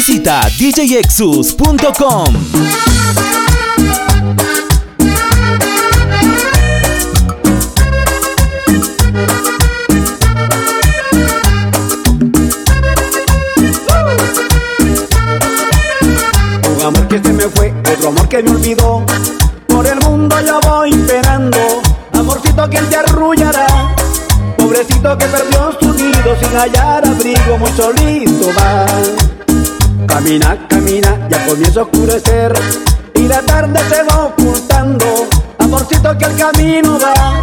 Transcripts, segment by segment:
Visita djexus.com. Un amor que se me fue, otro amor que me olvidó. Por el mundo yo voy esperando, amorcito que te arrullará. Pobrecito que perdió su nido sin hallar abrigo, muy solito va. Camina, camina, ya comienza a oscurecer y la tarde se va ocultando. Amorcito que el camino va,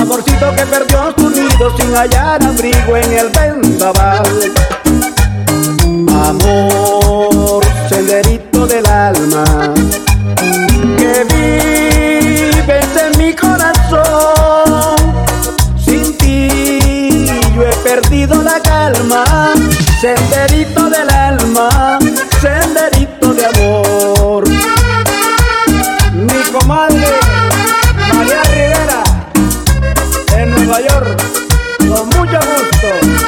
amorcito que perdió su nido sin hallar abrigo en el vendaval. Amor, senderito del alma, que vives en mi corazón. Sin ti yo he perdido la calma, senderito alma, senderito de amor. Mi comadre María Rivera, en Nueva York, con mucho gusto.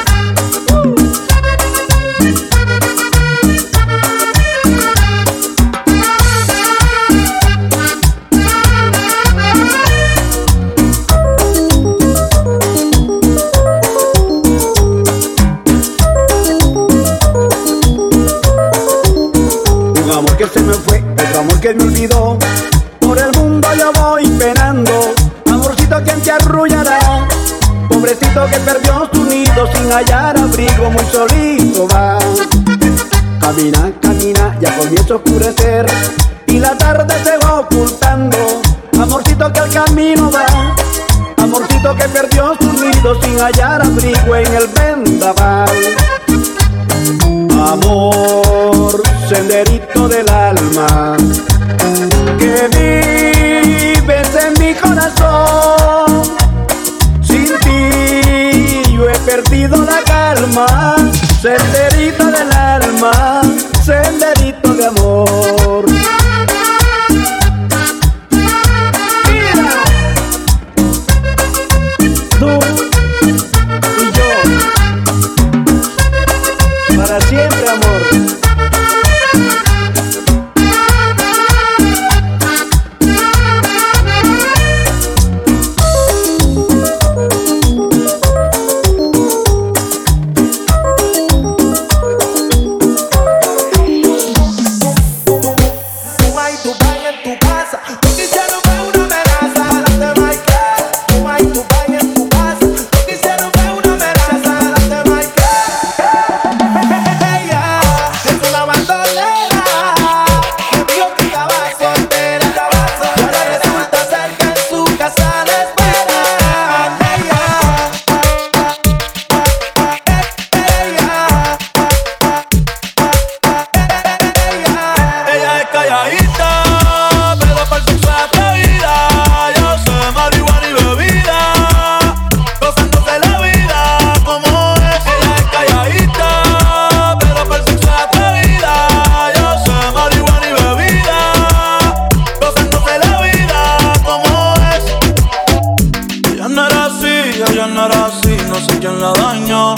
oscurecer. Y la tarde se va ocultando. Amorcito que al camino va, amorcito que perdió su nido sin hallar abrigo. No era así, no sé quién la dañó.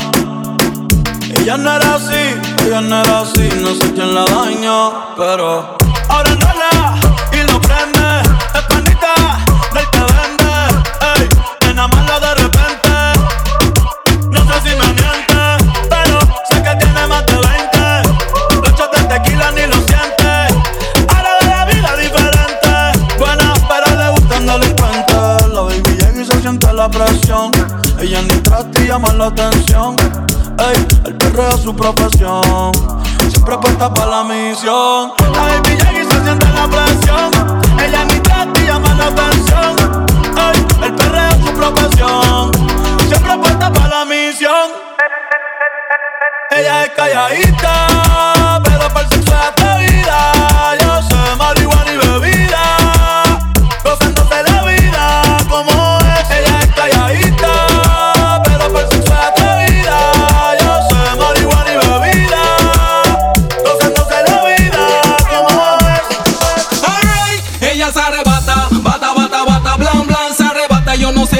Ella no era así, ella no era así, no sé quién la dañó. Pero ahora enrola y lo prende. Es panita del que llama la atención. Ey, el perro es su profesión. Siempre apuesta para la misión. La baby y se siente la presión. Ella ni y llama la atención. Ey, el perro es su profesión. Siempre apuesta para la misión. Ella es calladita, pero para el sexo es atrevida. Yo sé marihuana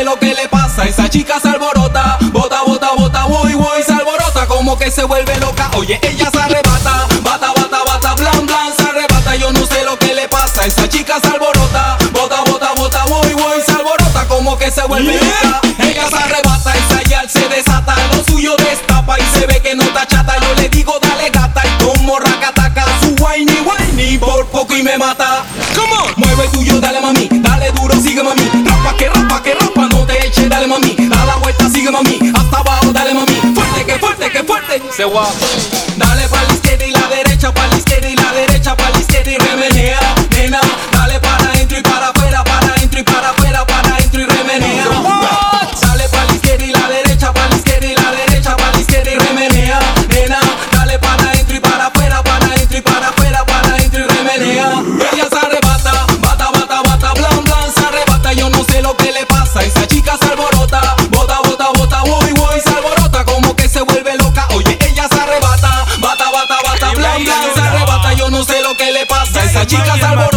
lo que le pasa, esa chica se alborota, bota, bota, bota, voy, voy, se alborota, como que se vuelve loca. Oye, ella se arrebata, bata, bata, bata, blan, blan, se arrebata. Yo no sé lo que le pasa, esa chica se alborota, bota, bota, bota, voy, voy, se alborota, como que se vuelve loca. Ella se arrebata, esa yal se desata, lo suyo destapa y se ve que no está chata. Yo le digo, dale gata y como racataca, su whiny, whiny, por poco y me mata. Come on. Mueve tuyo, dale mami, dale duro, sigue mami. Mami. Da la vuelta, sigue mami, hasta abajo, dale mami. Fuerte, que fuerte, que fuerte. Se va. Dale pa' la izquierda y la derecha, pa' la izquierda y la derecha, pa' la izquierda y remenea, pasa, esa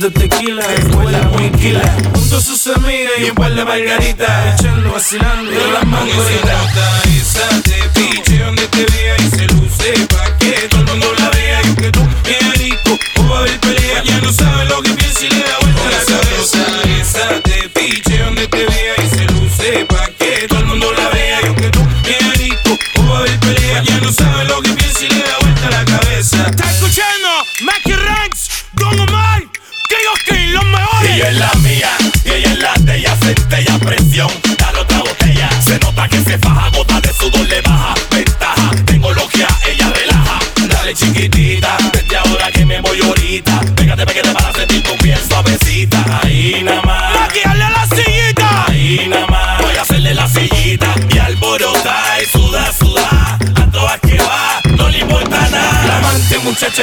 de tequila, después la muinquila. Junto a sus amigas y un par de margaritas. Echando, vacilando, de las mangoritas. Esa te piche donde te vea y se luce pa' que todo el la vea. Yo que tú, bien rico, o va a haber pelea. Ya no sabe lo que piensa y le da vuelta la cabeza. Esa te piche donde te vea y se luce pa'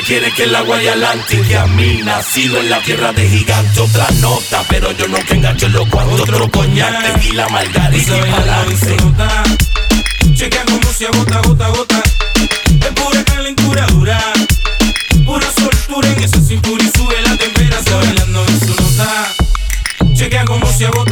quiere que el agua y que a mí nacido en la tierra de gigante otra nota pero yo no que engancho los cuantos otro coñac tequila margarita y balance Chequea como se agota, gota, gota. Es pura calentura dura. Pura soltura en esa cintura y sube la temperatura. Bailando en su nota. Chequea como se agota,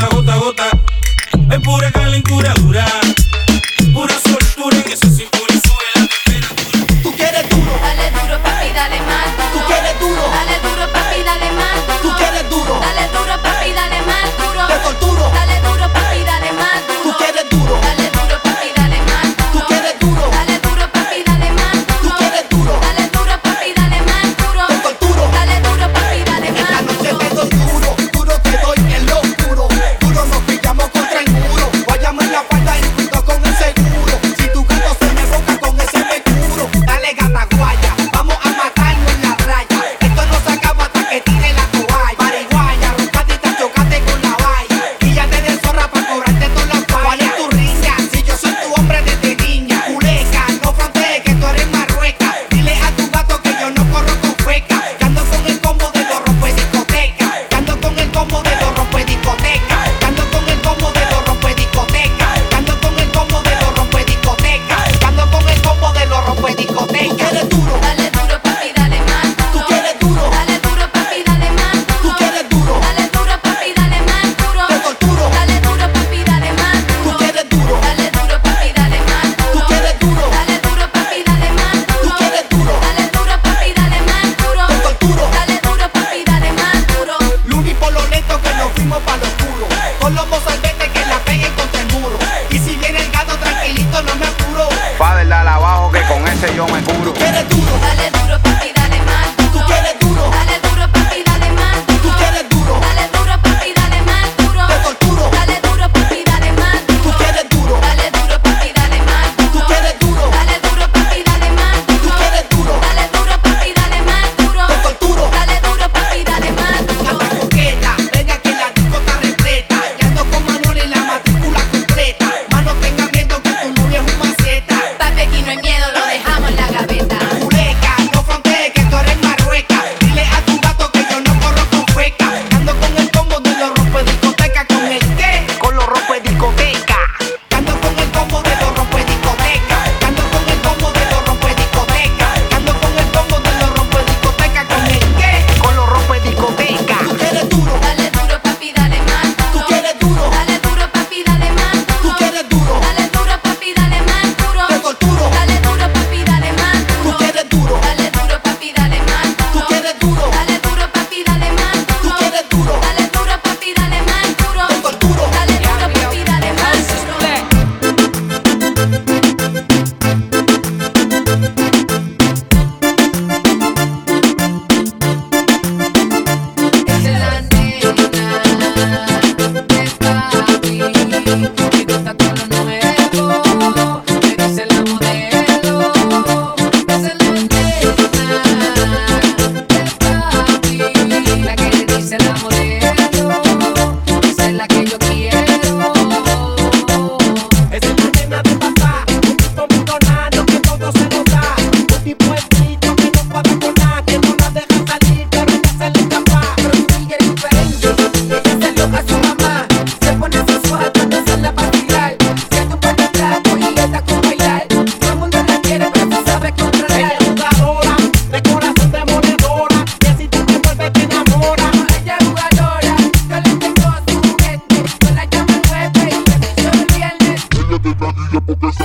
porque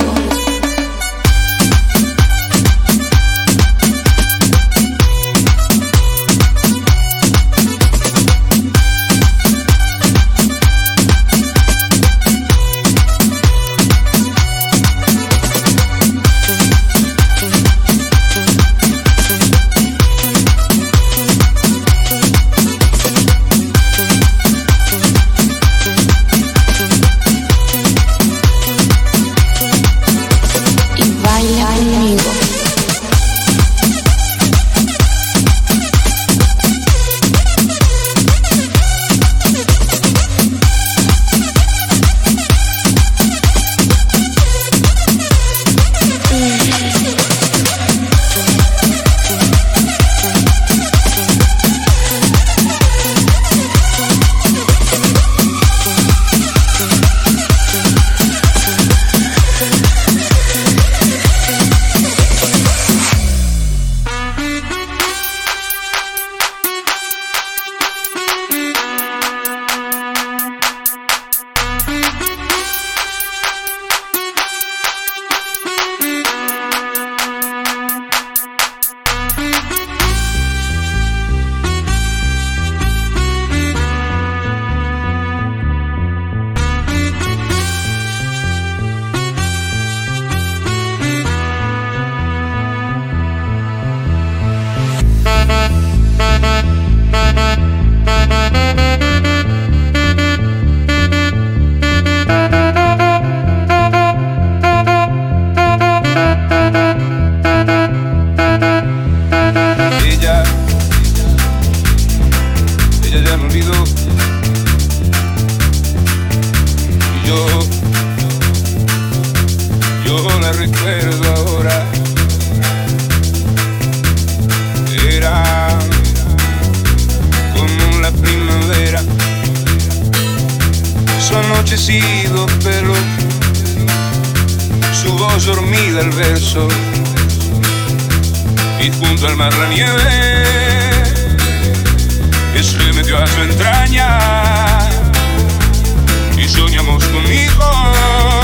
pero su voz dormida el verso y junto al mar la nieve que se metió a su entraña y soñamos conmigo.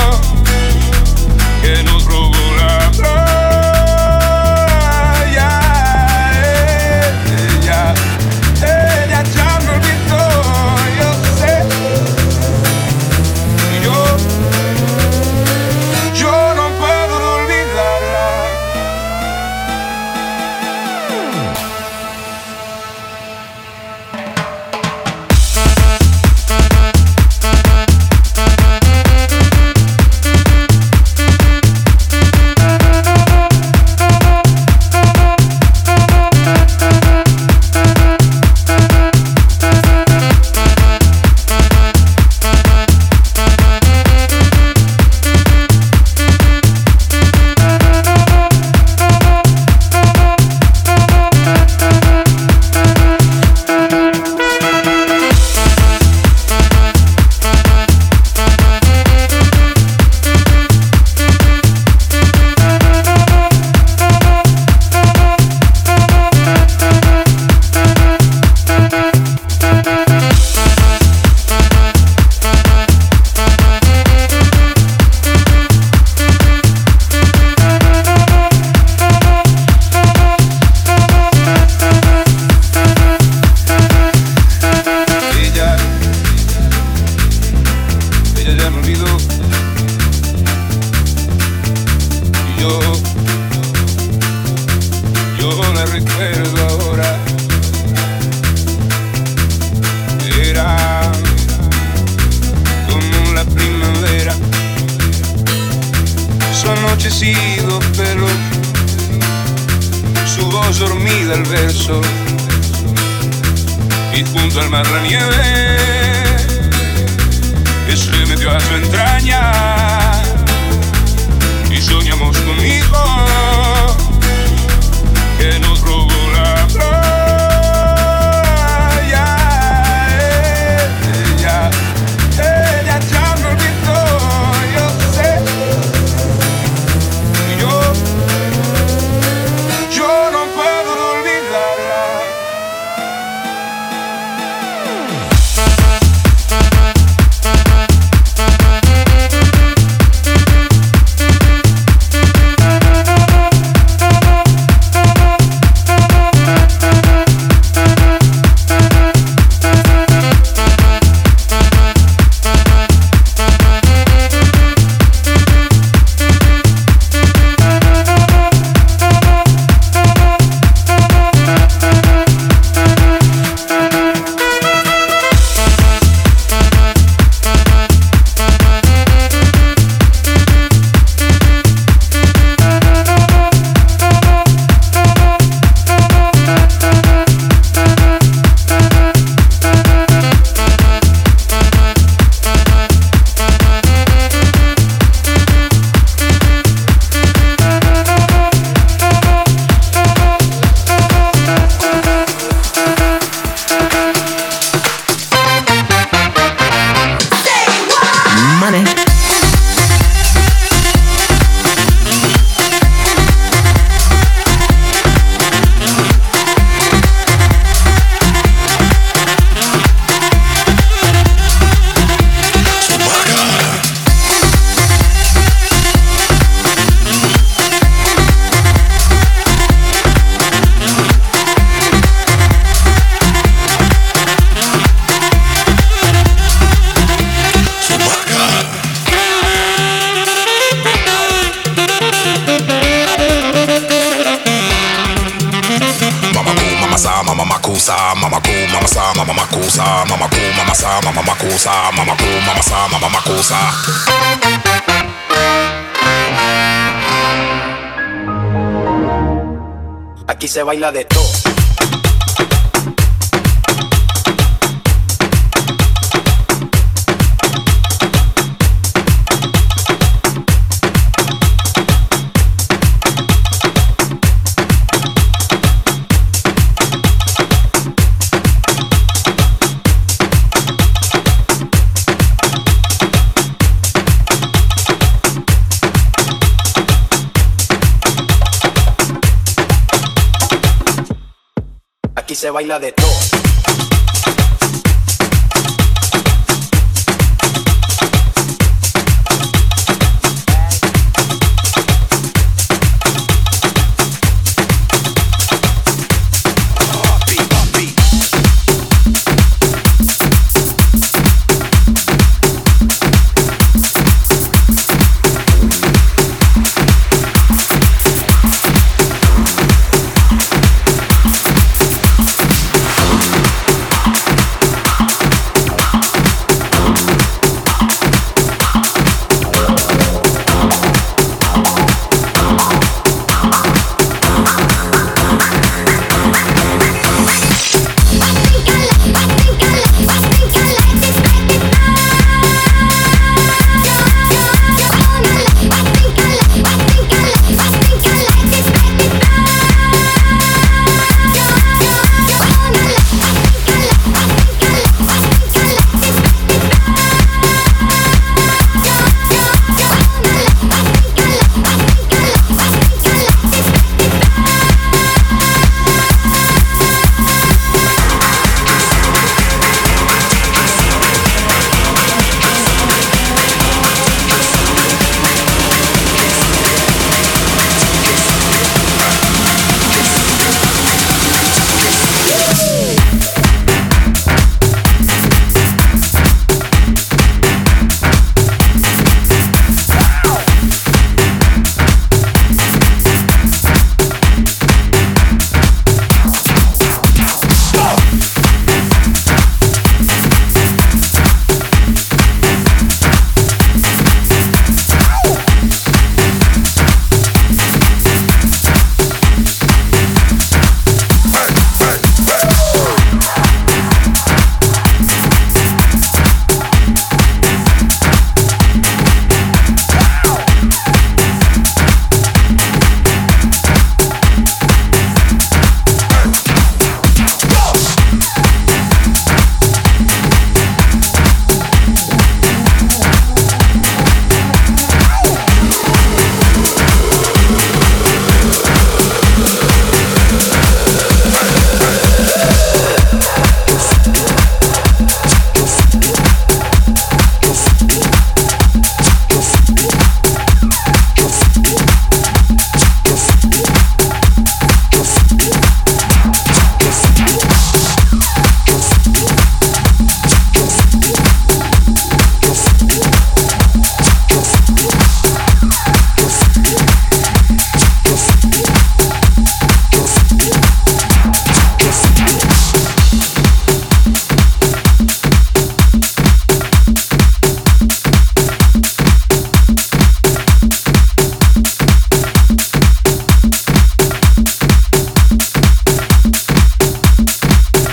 de todo. Baila de todo.